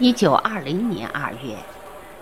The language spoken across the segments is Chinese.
一九二零年二月，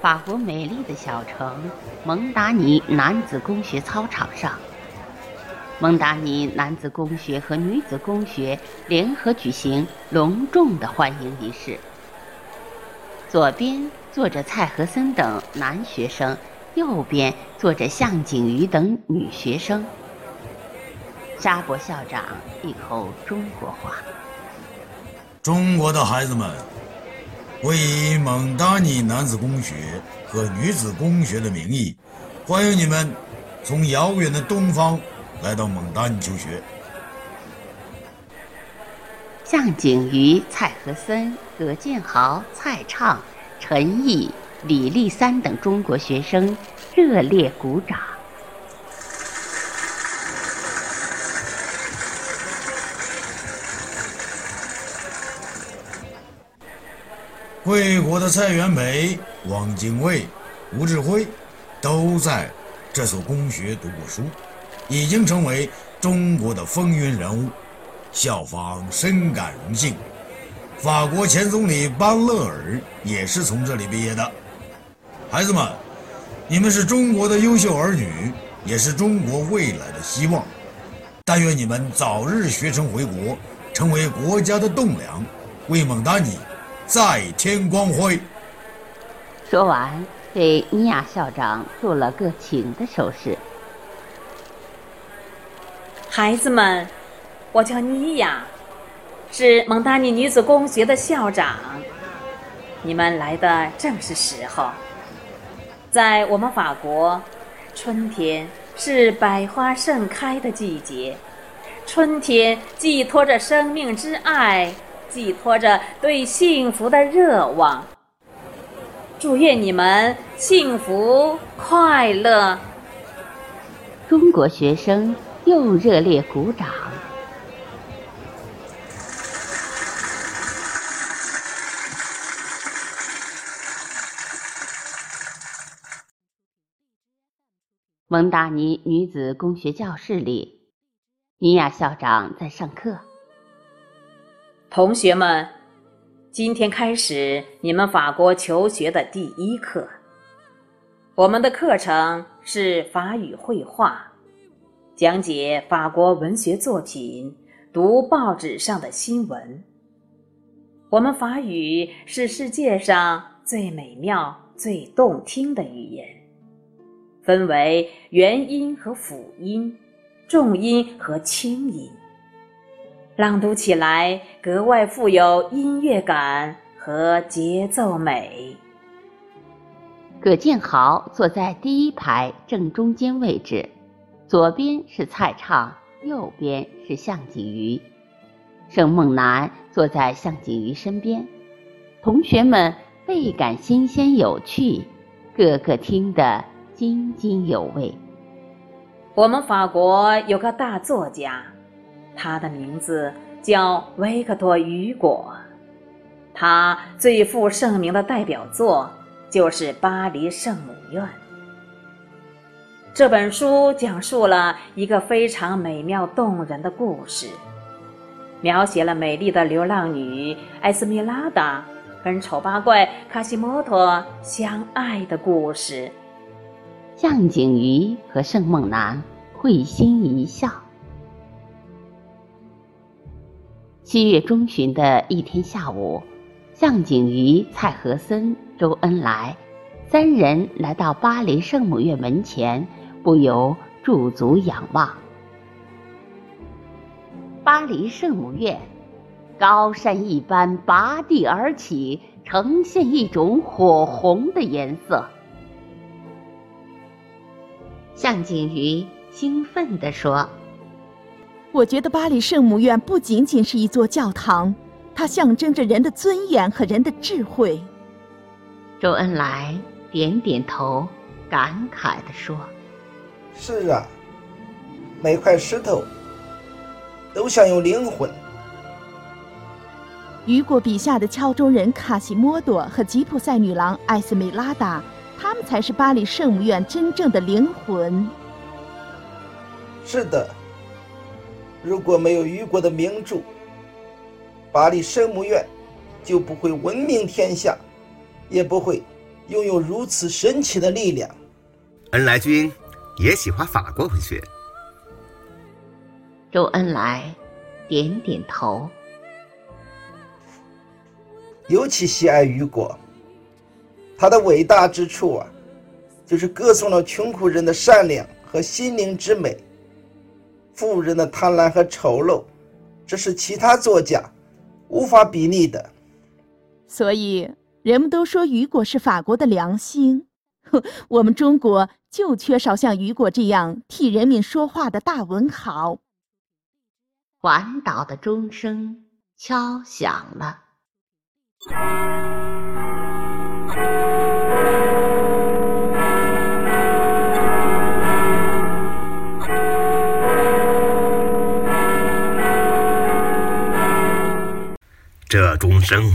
法国美丽的小城蒙达尼男子公学操场上，蒙达尼男子公学和女子公学联合举行隆重的欢迎仪式。左边坐着蔡和森等男学生，右边坐着向景瑜等女学生。沙博校长一口中国话：“中国的孩子们。”我以蒙达尼男子公学和女子公学的名义，欢迎你们从遥远的东方来到蒙达尼求学。向景瑜、蔡和森、葛建豪、蔡畅、陈毅、李立三等中国学生热烈鼓掌。贵国的蔡元培、汪精卫、吴志辉，都在这所公学读过书，已经成为中国的风云人物，校方深感荣幸。法国前总理班勒尔也是从这里毕业的。孩子们，你们是中国的优秀儿女，也是中国未来的希望。但愿你们早日学成回国，成为国家的栋梁，为蒙达尼。再添光辉。说完，给尼亚校长做了个请的手势。孩子们，我叫尼亚，是蒙达尼女子公学的校长。你们来的正是时候。在我们法国，春天是百花盛开的季节，春天寄托着生命之爱。寄托着对幸福的热望，祝愿你们幸福快乐。中国学生又热烈鼓掌。蒙达尼女子公学教室里，尼亚校长在上课。同学们，今天开始你们法国求学的第一课。我们的课程是法语绘画，讲解法国文学作品，读报纸上的新闻。我们法语是世界上最美妙、最动听的语言，分为元音和辅音，重音和轻音。朗读起来格外富有音乐感和节奏美。葛建豪坐在第一排正中间位置，左边是蔡畅，右边是向景瑜。盛梦楠坐在向景瑜身边，同学们倍感新鲜有趣，个个听得津津有味。我们法国有个大作家。他的名字叫维克多·雨果，他最负盛名的代表作就是《巴黎圣母院》。这本书讲述了一个非常美妙动人的故事，描写了美丽的流浪女艾斯米拉达跟丑八怪卡西莫托相爱的故事。向景瑜和盛梦楠会心一笑。七月中旬的一天下午，向景瑜、蔡和森、周恩来三人来到巴黎圣母院门前，不由驻足仰望。巴黎圣母院，高山一般拔地而起，呈现一种火红的颜色。向景瑜兴奋地说。我觉得巴黎圣母院不仅仅是一座教堂，它象征着人的尊严和人的智慧。周恩来点点头，感慨地说：“是啊，每块石头都像有灵魂。”雨果笔下的敲钟人卡西莫多和吉普赛女郎艾斯梅拉达，他们才是巴黎圣母院真正的灵魂。是的。如果没有雨果的名著，巴黎圣母院就不会闻名天下。也不会拥有如此神奇的力量。恩来君也喜欢法国文学。周恩来点点头，尤其喜爱雨果。他的伟大之处啊，就是歌颂了穷苦人的善良和心灵之美，富人的贪婪和丑陋，这是其他作家无法比拟的。所以人们都说雨果是法国的良心，我们中国就缺少像雨果这样替人民说话的大文豪。环岛的钟声敲响了。这钟声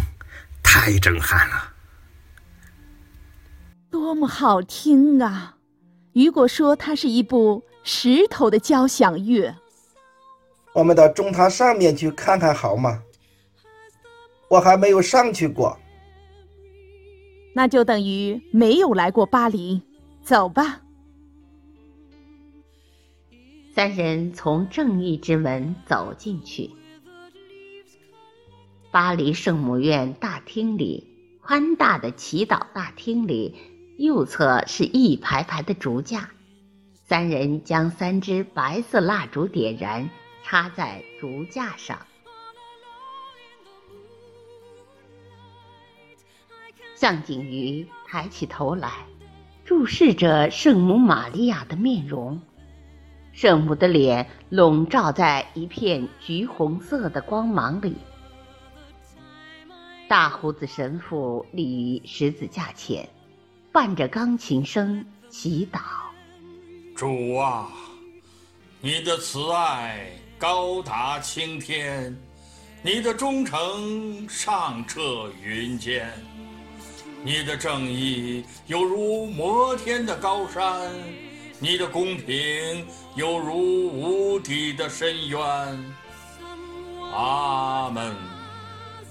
太震撼了，多么好听啊！雨果说它是一部石头的交响乐。我们到钟塔上面去看看好吗？我还没有上去过。那就等于没有来过巴黎。走吧。三人从正义之门走进去。巴黎圣母院大厅里，宽大的祈祷大厅里，右侧是一排排的烛架。三人将三支白色蜡烛点燃。插在竹架上。向景瑜抬起头来，注视着圣母玛利亚的面容。圣母的脸笼罩在一片橘红色的光芒里。大胡子神父立于十字架前，伴着钢琴声祈祷：“主啊，你的慈爱。”高达青天，你的忠诚上彻云间，你的正义犹如摩天的高山，你的公平犹如无底的深渊。阿门。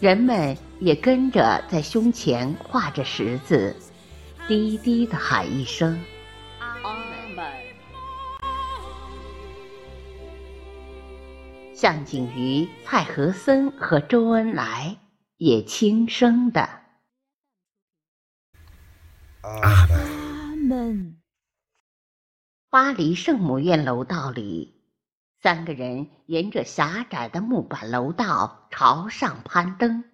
人们也跟着在胸前画着十字，低低的喊一声。阿门向景瑜、蔡和森和周恩来也轻声的阿门。巴黎圣母院楼道里，三个人沿着狭窄的木板楼道朝上攀登。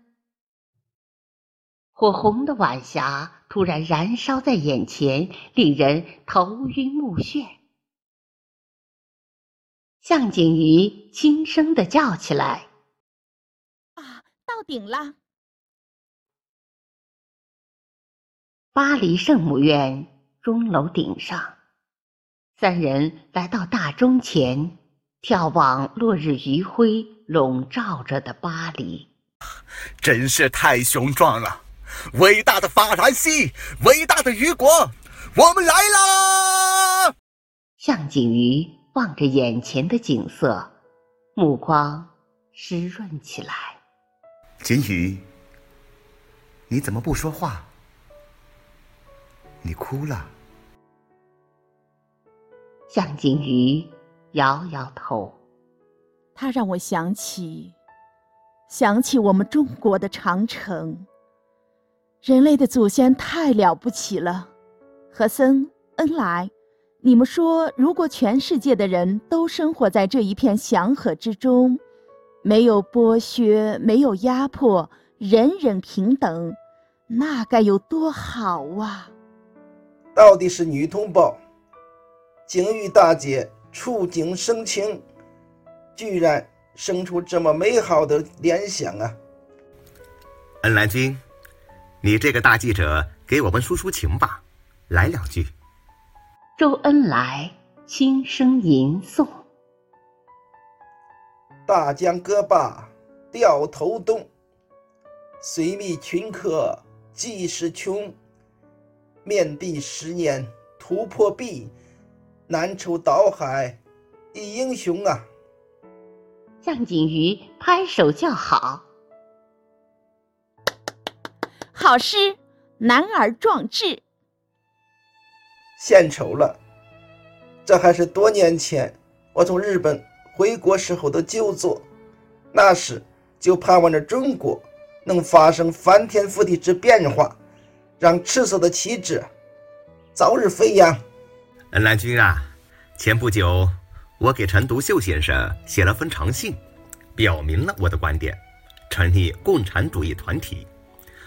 火红的晚霞突然燃烧在眼前，令人头晕目眩。向景瑜轻声的叫起来：“啊，到顶了！”巴黎圣母院钟楼顶上，三人来到大钟前，眺望落日余晖笼罩着的巴黎。真是太雄壮了！伟大的法兰西，伟大的雨果，我们来啦！向景瑜。望着眼前的景色，目光湿润起来。锦宇，你怎么不说话？你哭了？向锦瑜摇摇头。他让我想起，想起我们中国的长城。人类的祖先太了不起了，和森、恩来。你们说，如果全世界的人都生活在这一片祥和之中，没有剥削，没有压迫，人人平等，那该有多好啊！到底是女同胞，景玉大姐触景生情，居然生出这么美好的联想啊！恩来君，你这个大记者，给我们抒抒情吧，来两句。周恩来轻声吟诵：“大江歌罢掉头东，随觅群客济时穷。面壁十年突破壁，难抽岛海一英雄啊！”向景瑜拍手叫好：“好诗，男儿壮志。献丑了，这还是多年前我从日本回国时候的旧作。那时就盼望着中国能发生翻天覆地之变化，让赤色的旗帜早日飞扬。恩来君啊，前不久我给陈独秀先生写了封长信，表明了我的观点，成立共产主义团体，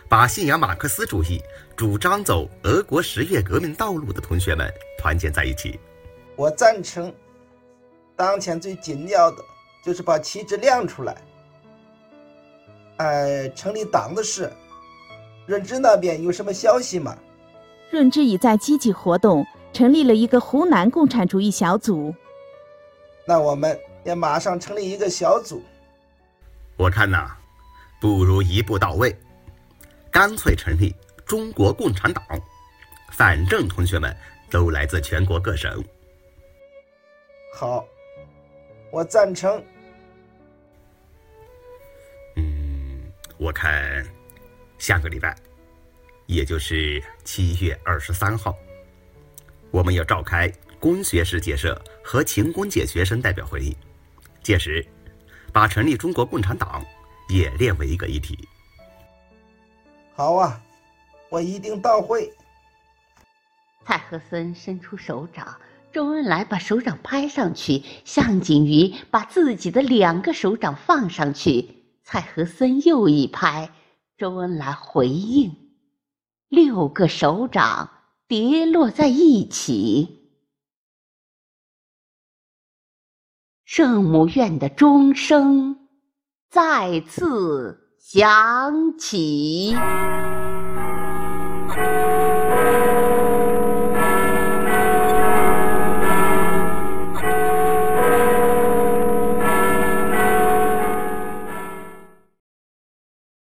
把信仰马克思主义、主张走俄国十月革命道路的同学们团结在一起。我赞成，当前最紧要的。就是把旗帜亮出来。哎，成立党的事，润之那边有什么消息吗？润之已在积极活动，成立了一个湖南共产主义小组。那我们也马上成立一个小组。我看呐，不如一步到位，干脆成立中国共产党。反正同学们都来自全国各省。好，我赞成。嗯我看，下个礼拜，也就是七月二十三号，我们要召开工学世界社和勤工俭学生代表会议，届时把成立中国共产党也列为一个议题。好啊，我一定到会。蔡和森伸出手掌，周恩来把手掌拍上去，向锦瑜把自己的两个手掌放上去。蔡和森又一拍，周恩来回应，六个手掌叠落在一起，圣母院的钟声再次响起。